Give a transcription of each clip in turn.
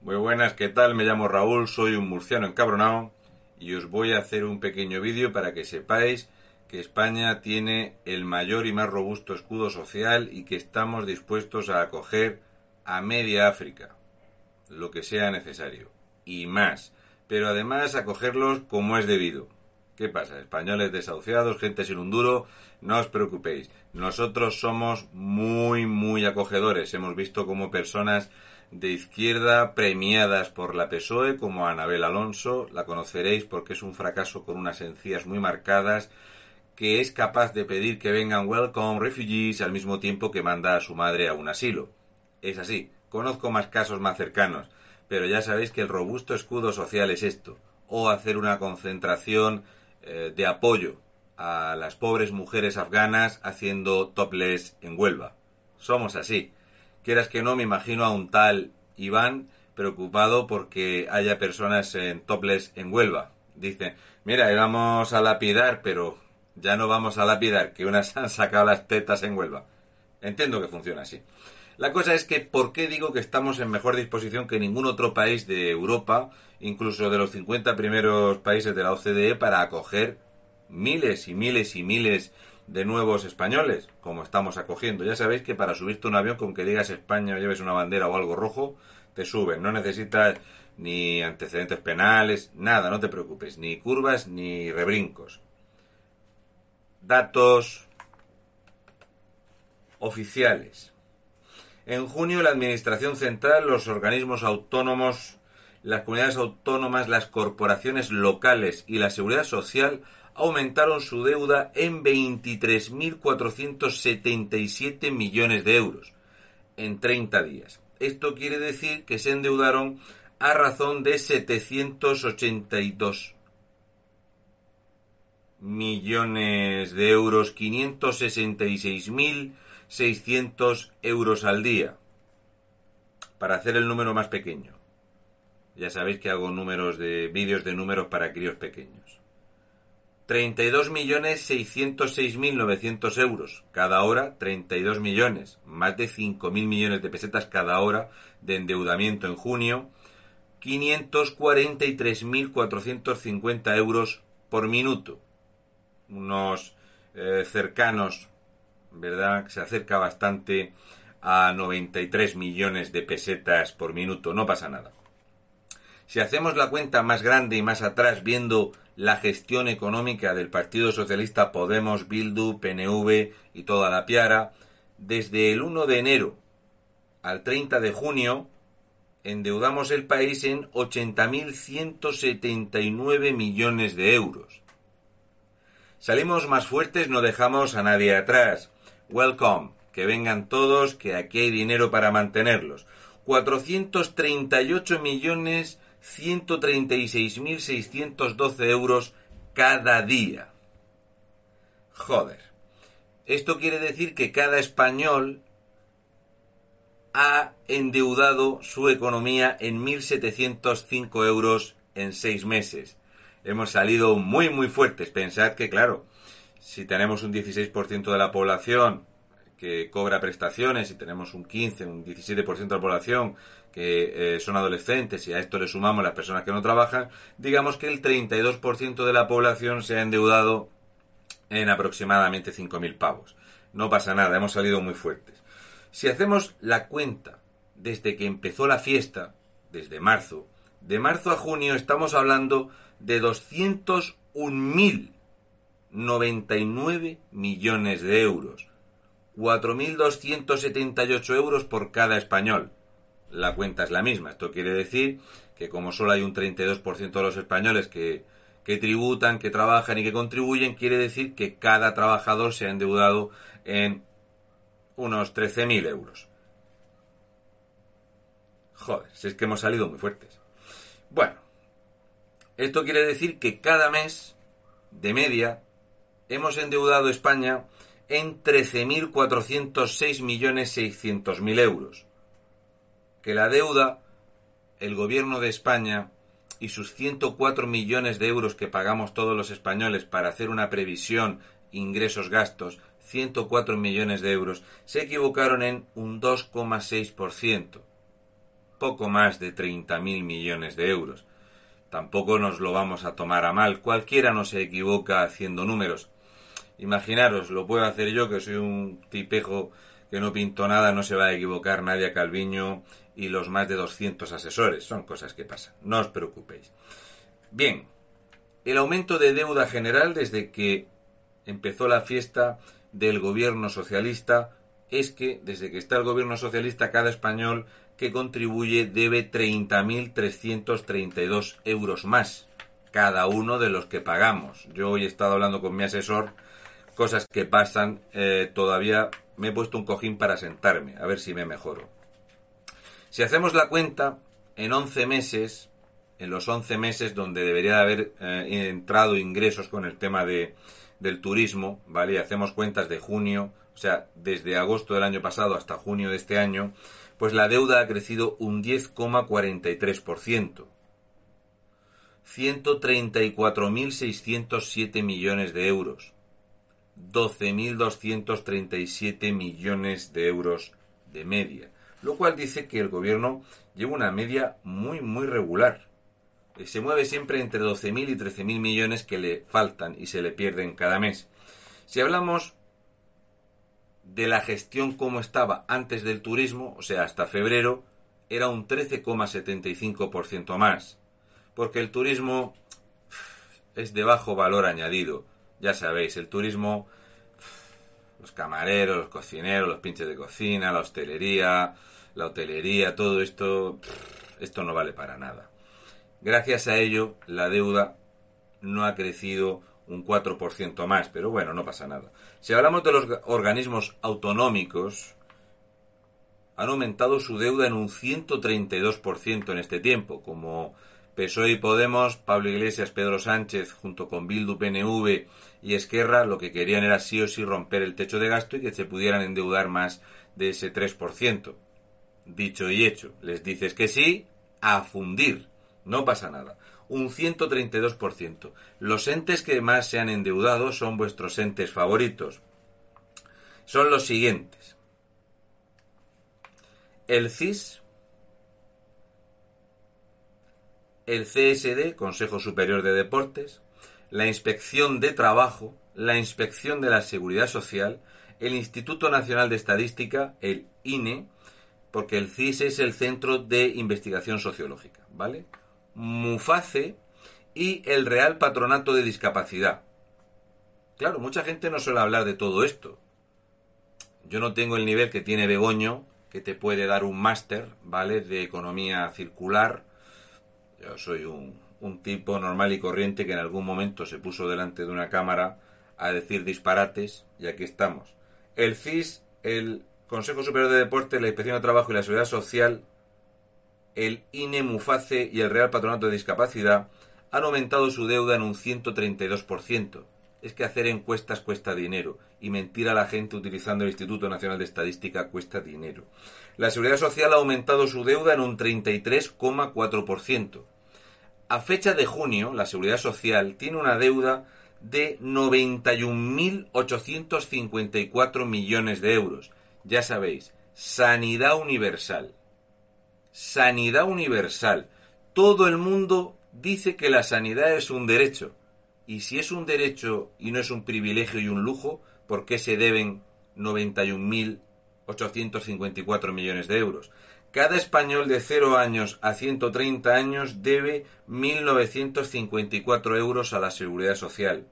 Muy buenas, ¿qué tal? Me llamo Raúl, soy un murciano encabronado y os voy a hacer un pequeño vídeo para que sepáis que España tiene el mayor y más robusto escudo social y que estamos dispuestos a acoger a media África, lo que sea necesario, y más, pero además acogerlos como es debido. ¿Qué pasa? Españoles desahuciados, gente sin un duro, no os preocupéis. Nosotros somos muy, muy acogedores. Hemos visto como personas de izquierda premiadas por la PSOE, como Anabel Alonso, la conoceréis porque es un fracaso con unas encías muy marcadas, que es capaz de pedir que vengan welcome refugees al mismo tiempo que manda a su madre a un asilo. Es así, conozco más casos más cercanos, pero ya sabéis que el robusto escudo social es esto, o hacer una concentración eh, de apoyo a las pobres mujeres afganas haciendo topless en Huelva. Somos así. Quieras que no, me imagino a un tal Iván preocupado porque haya personas en topless en Huelva. Dice, mira, íbamos a lapidar, pero ya no vamos a lapidar, que unas han sacado las tetas en Huelva. Entiendo que funciona así. La cosa es que, ¿por qué digo que estamos en mejor disposición que ningún otro país de Europa, incluso de los 50 primeros países de la OCDE, para acoger miles y miles y miles de nuevos españoles, como estamos acogiendo? Ya sabéis que para subirte un avión con que digas España o lleves una bandera o algo rojo, te suben. No necesitas ni antecedentes penales, nada, no te preocupes, ni curvas ni rebrincos. Datos oficiales. En junio, la Administración Central, los organismos autónomos, las comunidades autónomas, las corporaciones locales y la Seguridad Social aumentaron su deuda en 23.477 millones de euros en 30 días. Esto quiere decir que se endeudaron a razón de 782 millones de euros, 566.000 600 euros al día. Para hacer el número más pequeño. Ya sabéis que hago números de vídeos de números para críos pequeños. 32.606.900 euros cada hora, 32 millones, más de 5.000 millones de pesetas cada hora de endeudamiento en junio, 543.450 euros por minuto, unos eh, cercanos ¿verdad? Se acerca bastante a 93 millones de pesetas por minuto, no pasa nada. Si hacemos la cuenta más grande y más atrás viendo la gestión económica del Partido Socialista Podemos, Bildu, PNV y toda la piara, desde el 1 de enero al 30 de junio endeudamos el país en 80.179 millones de euros. Salimos más fuertes, no dejamos a nadie atrás. Welcome, que vengan todos, que aquí hay dinero para mantenerlos. 438 millones 136.612 euros cada día. Joder. Esto quiere decir que cada español ha endeudado su economía en 1.705 euros en seis meses. Hemos salido muy muy fuertes. Pensad que, claro, si tenemos un 16% de la población que cobra prestaciones, y tenemos un 15, un 17% de la población que eh, son adolescentes y a esto le sumamos las personas que no trabajan, digamos que el 32% de la población se ha endeudado en aproximadamente 5.000 pavos. No pasa nada, hemos salido muy fuertes. Si hacemos la cuenta desde que empezó la fiesta, desde marzo, de marzo a junio estamos hablando de 201.000 99 millones de euros. 4.278 euros por cada español. La cuenta es la misma. Esto quiere decir que como solo hay un 32% de los españoles que, tributan, que trabajan y que contribuyen, quiere decir que cada trabajador se ha endeudado en unos 13.000 euros. Joder, si es que hemos salido muy fuertes. Bueno, esto quiere decir que cada mes, de media, hemos endeudado España en 13.406.600.000 euros. Que la deuda, el gobierno de España y sus 104 millones de euros que pagamos todos los españoles para hacer una previsión ingresos-gastos, 104 millones de euros, se equivocaron en un 2,6%. poco más de 30.000 millones de euros. Tampoco nos lo vamos a tomar a mal, cualquiera no se equivoca haciendo números. Imaginaros, lo puedo hacer yo, que soy un tipejo que no pinto nada, no se va a equivocar Nadia Calviño y los más de 200 asesores. Son cosas que pasan, no os preocupéis. Bien, el aumento de deuda general desde que empezó la fiesta del gobierno socialista es que desde que está el gobierno socialista cada español que contribuye debe 30.332 euros más cada uno de los que pagamos. Yo hoy he estado hablando con mi asesor, cosas que pasan, eh, todavía me he puesto un cojín para sentarme, a ver si me mejoro. Si hacemos la cuenta, en 11 meses, en los 11 meses donde debería haber eh, entrado ingresos con el tema de, del turismo, ¿vale? hacemos cuentas de junio, o sea, desde agosto del año pasado hasta junio de este año, pues la deuda ha crecido un 10,43%. 134.607 millones de euros. 12.237 millones de euros de media. Lo cual dice que el gobierno lleva una media muy, muy regular. Eh, se mueve siempre entre 12.000 y 13.000 millones que le faltan y se le pierden cada mes. Si hablamos de la gestión como estaba antes del turismo, o sea, hasta febrero, era un 13,75% más. Porque el turismo es de bajo valor añadido. Ya sabéis, el turismo, los camareros, los cocineros, los pinches de cocina, la hostelería, la hotelería, todo esto, esto no vale para nada. Gracias a ello, la deuda no ha crecido un 4% más, pero bueno, no pasa nada. Si hablamos de los organismos autonómicos, han aumentado su deuda en un 132% en este tiempo, como PSOE y Podemos, Pablo Iglesias, Pedro Sánchez, junto con Bildu, PNV y Esquerra, lo que querían era sí o sí romper el techo de gasto y que se pudieran endeudar más de ese 3%. Dicho y hecho, les dices que sí, a fundir, no pasa nada un 132%. Los entes que más se han endeudado son vuestros entes favoritos. Son los siguientes. El CIS, el CSD, Consejo Superior de Deportes, la Inspección de Trabajo, la Inspección de la Seguridad Social, el Instituto Nacional de Estadística, el INE, porque el CIS es el Centro de Investigación Sociológica, ¿vale? Muface y el Real Patronato de Discapacidad. Claro, mucha gente no suele hablar de todo esto. Yo no tengo el nivel que tiene Begoño, que te puede dar un máster, ¿vale? De economía circular. Yo soy un, tipo normal y corriente que en algún momento se puso delante de una cámara a decir disparates y aquí estamos. El CIS, el Consejo Superior de Deporte, la Inspección de Trabajo y la Seguridad Social el INE Muface y el Real Patronato de Discapacidad han aumentado su deuda en un 132%. Es que hacer encuestas cuesta dinero y mentir a la gente utilizando el Instituto Nacional de Estadística cuesta dinero. La Seguridad Social ha aumentado su deuda en un 33,4%. A fecha de junio, la Seguridad Social tiene una deuda de 91.854 millones de euros. Ya sabéis, sanidad universal sanidad universal. Todo el mundo dice que la sanidad es un derecho. Y si es un derecho y no es un privilegio y un lujo, ¿por qué se deben 91.854 millones de euros? Cada español de 0 años a 130 años debe 1.954 euros a la seguridad social.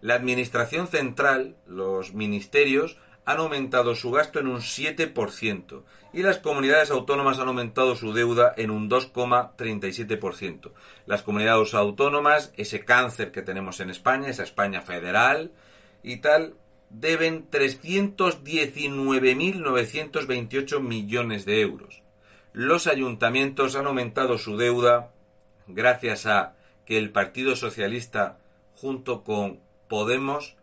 La Administración Central, los ministerios, han aumentado su gasto en un 7% y las comunidades autónomas han aumentado su deuda en un 2,37%. Las comunidades autónomas, ese cáncer que tenemos en España, esa España federal y tal, deben 319.928 millones de euros. Los ayuntamientos han aumentado su deuda gracias a que el Partido Socialista junto con Podemos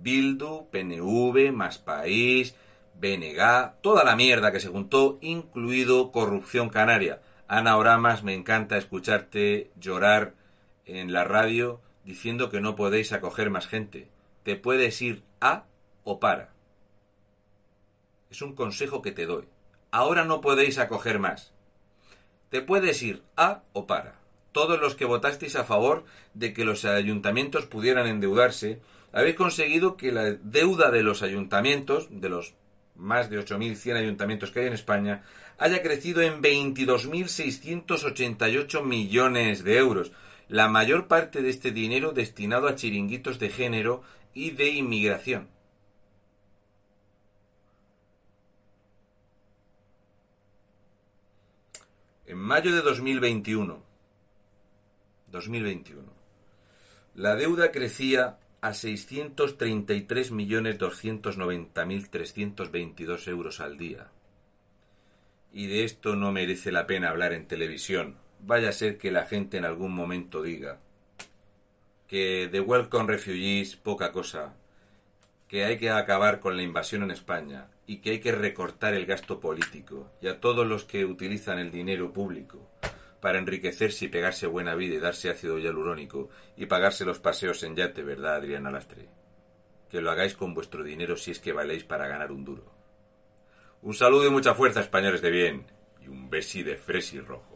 Bildu, PNV, Más País, BNG, toda la mierda que se juntó, incluido Corrupción Canaria. Ana Oramas, me encanta escucharte llorar en la radio diciendo que no podéis acoger más gente. Te puedes ir a o para. Es un consejo que te doy. Ahora no podéis acoger más. Te puedes ir a o para. Todos los que votasteis a favor de que los ayuntamientos pudieran endeudarse, habéis conseguido que la deuda de los ayuntamientos, de los más de 8.100 ayuntamientos que hay en España, haya crecido en 22.688 millones de euros, la mayor parte de este dinero destinado a chiringuitos de género y de inmigración. En mayo de 2021, 2021, la deuda crecía a 633.290.322 euros al día. Y de esto no merece la pena hablar en televisión. Vaya a ser que la gente en algún momento diga que de Welcome Refugees poca cosa, que hay que acabar con la invasión en España y que hay que recortar el gasto político y a todos los que utilizan el dinero público para enriquecerse y pegarse buena vida y darse ácido hialurónico y pagarse los paseos en yate, ¿verdad, Adriana Lastre? Que lo hagáis con vuestro dinero si es que valéis para ganar un duro. Un saludo y mucha fuerza, españoles de bien, y un besi de fresi rojo.